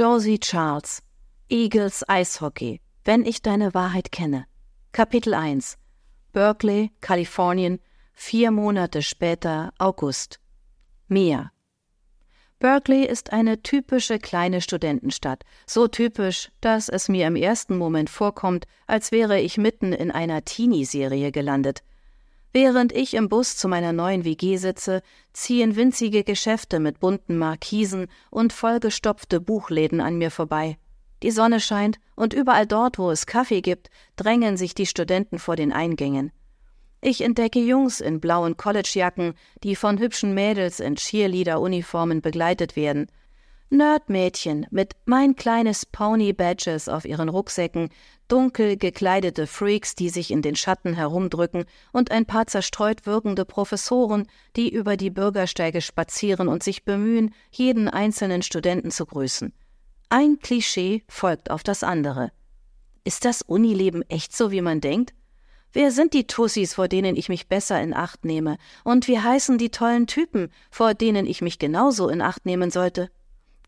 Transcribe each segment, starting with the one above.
Josie Charles Eagles Eishockey Wenn ich deine Wahrheit kenne Kapitel 1 Berkeley, Kalifornien, vier Monate später, August. Mia. Berkeley ist eine typische kleine Studentenstadt, so typisch, dass es mir im ersten Moment vorkommt, als wäre ich mitten in einer Teenie-Serie gelandet. Während ich im Bus zu meiner neuen WG sitze, ziehen winzige Geschäfte mit bunten Markisen und vollgestopfte Buchläden an mir vorbei. Die Sonne scheint, und überall dort, wo es Kaffee gibt, drängen sich die Studenten vor den Eingängen. Ich entdecke Jungs in blauen Collegejacken, die von hübschen Mädels in Cheerleader-Uniformen begleitet werden, Nerdmädchen mit mein kleines Pony Badges auf ihren Rucksäcken, dunkel gekleidete Freaks, die sich in den Schatten herumdrücken, und ein paar zerstreut wirkende Professoren, die über die Bürgersteige spazieren und sich bemühen, jeden einzelnen Studenten zu grüßen. Ein Klischee folgt auf das andere. Ist das Unileben echt so, wie man denkt? Wer sind die Tussis, vor denen ich mich besser in Acht nehme? Und wie heißen die tollen Typen, vor denen ich mich genauso in Acht nehmen sollte?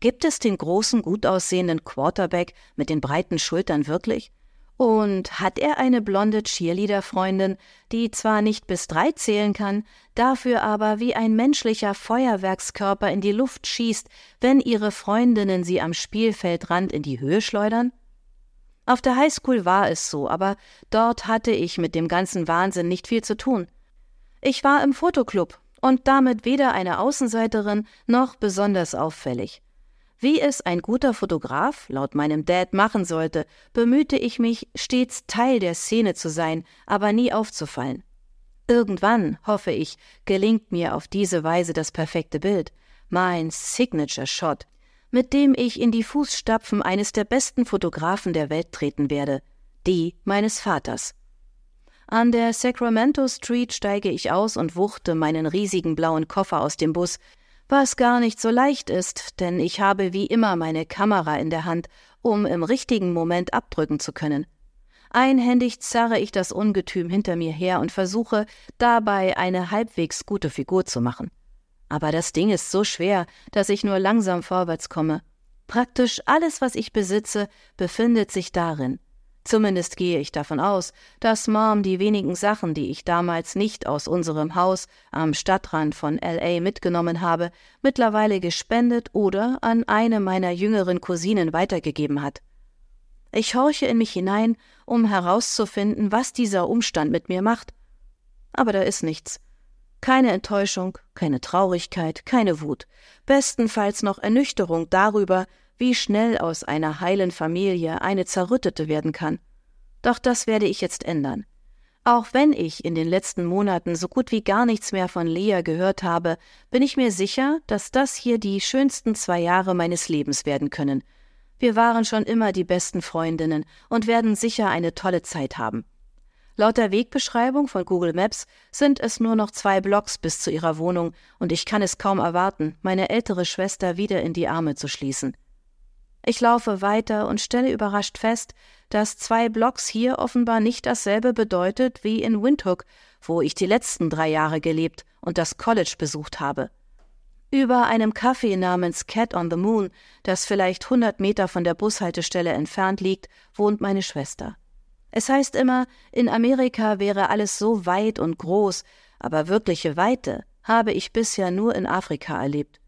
Gibt es den großen, gut aussehenden Quarterback mit den breiten Schultern wirklich? Und hat er eine blonde Cheerleader-Freundin, die zwar nicht bis drei zählen kann, dafür aber wie ein menschlicher Feuerwerkskörper in die Luft schießt, wenn ihre Freundinnen sie am Spielfeldrand in die Höhe schleudern? Auf der Highschool war es so, aber dort hatte ich mit dem ganzen Wahnsinn nicht viel zu tun. Ich war im Fotoclub und damit weder eine Außenseiterin noch besonders auffällig. Wie es ein guter Fotograf laut meinem Dad machen sollte, bemühte ich mich, stets Teil der Szene zu sein, aber nie aufzufallen. Irgendwann, hoffe ich, gelingt mir auf diese Weise das perfekte Bild, mein Signature Shot, mit dem ich in die Fußstapfen eines der besten Fotografen der Welt treten werde, die meines Vaters. An der Sacramento Street steige ich aus und wuchte meinen riesigen blauen Koffer aus dem Bus, was gar nicht so leicht ist, denn ich habe wie immer meine Kamera in der Hand, um im richtigen Moment abdrücken zu können. Einhändig zerre ich das Ungetüm hinter mir her und versuche, dabei eine halbwegs gute Figur zu machen. Aber das Ding ist so schwer, dass ich nur langsam vorwärts komme. Praktisch alles, was ich besitze, befindet sich darin. Zumindest gehe ich davon aus, dass Mom die wenigen Sachen, die ich damals nicht aus unserem Haus am Stadtrand von LA mitgenommen habe, mittlerweile gespendet oder an eine meiner jüngeren Cousinen weitergegeben hat. Ich horche in mich hinein, um herauszufinden, was dieser Umstand mit mir macht. Aber da ist nichts. Keine Enttäuschung, keine Traurigkeit, keine Wut, bestenfalls noch Ernüchterung darüber, wie schnell aus einer heilen Familie eine zerrüttete werden kann. Doch das werde ich jetzt ändern. Auch wenn ich in den letzten Monaten so gut wie gar nichts mehr von Lea gehört habe, bin ich mir sicher, dass das hier die schönsten zwei Jahre meines Lebens werden können. Wir waren schon immer die besten Freundinnen und werden sicher eine tolle Zeit haben. Laut der Wegbeschreibung von Google Maps sind es nur noch zwei Blocks bis zu ihrer Wohnung, und ich kann es kaum erwarten, meine ältere Schwester wieder in die Arme zu schließen. Ich laufe weiter und stelle überrascht fest, dass zwei Blocks hier offenbar nicht dasselbe bedeutet wie in Windhoek, wo ich die letzten drei Jahre gelebt und das College besucht habe. Über einem Café namens Cat on the Moon, das vielleicht hundert Meter von der Bushaltestelle entfernt liegt, wohnt meine Schwester. Es heißt immer, in Amerika wäre alles so weit und groß, aber wirkliche Weite habe ich bisher nur in Afrika erlebt.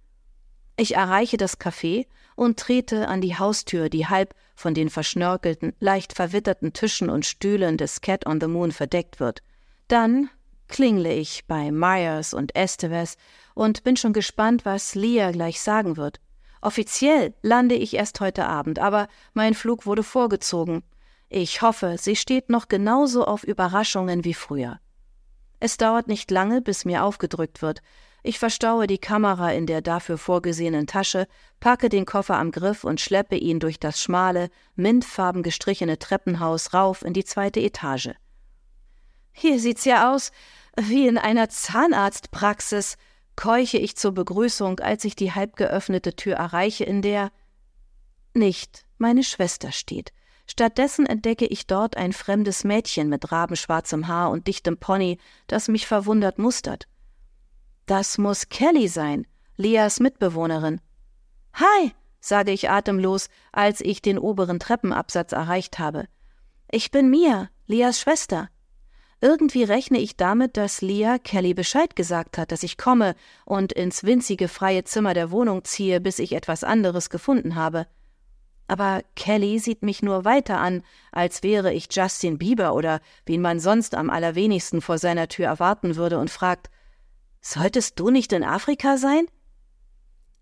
Ich erreiche das Café und trete an die Haustür, die halb von den verschnörkelten, leicht verwitterten Tischen und Stühlen des Cat on the Moon verdeckt wird. Dann klingle ich bei Myers und Esteves und bin schon gespannt, was Leah gleich sagen wird. Offiziell lande ich erst heute Abend, aber mein Flug wurde vorgezogen. Ich hoffe, sie steht noch genauso auf Überraschungen wie früher. Es dauert nicht lange, bis mir aufgedrückt wird, ich verstaue die Kamera in der dafür vorgesehenen Tasche, packe den Koffer am Griff und schleppe ihn durch das schmale, mintfarben gestrichene Treppenhaus rauf in die zweite Etage. Hier sieht's ja aus wie in einer Zahnarztpraxis, keuche ich zur Begrüßung, als ich die halb geöffnete Tür erreiche, in der nicht meine Schwester steht. Stattdessen entdecke ich dort ein fremdes Mädchen mit rabenschwarzem Haar und dichtem Pony, das mich verwundert mustert. Das muss Kelly sein, Leas Mitbewohnerin. Hi, sage ich atemlos, als ich den oberen Treppenabsatz erreicht habe. Ich bin Mia, Lias Schwester. Irgendwie rechne ich damit, dass Lia Kelly Bescheid gesagt hat, dass ich komme und ins winzige freie Zimmer der Wohnung ziehe, bis ich etwas anderes gefunden habe. Aber Kelly sieht mich nur weiter an, als wäre ich Justin Bieber oder wen man sonst am allerwenigsten vor seiner Tür erwarten würde und fragt Solltest du nicht in Afrika sein?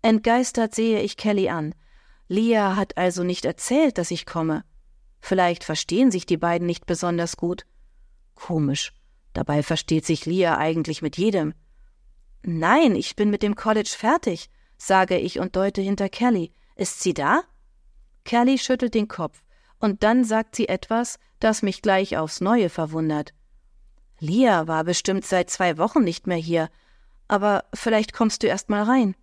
Entgeistert sehe ich Kelly an. Lia hat also nicht erzählt, dass ich komme. Vielleicht verstehen sich die beiden nicht besonders gut. Komisch. Dabei versteht sich Lia eigentlich mit jedem. Nein, ich bin mit dem College fertig, sage ich und deute hinter Kelly. Ist sie da? Kelly schüttelt den Kopf, und dann sagt sie etwas, das mich gleich aufs Neue verwundert. Lia war bestimmt seit zwei Wochen nicht mehr hier, aber vielleicht kommst du erst mal rein.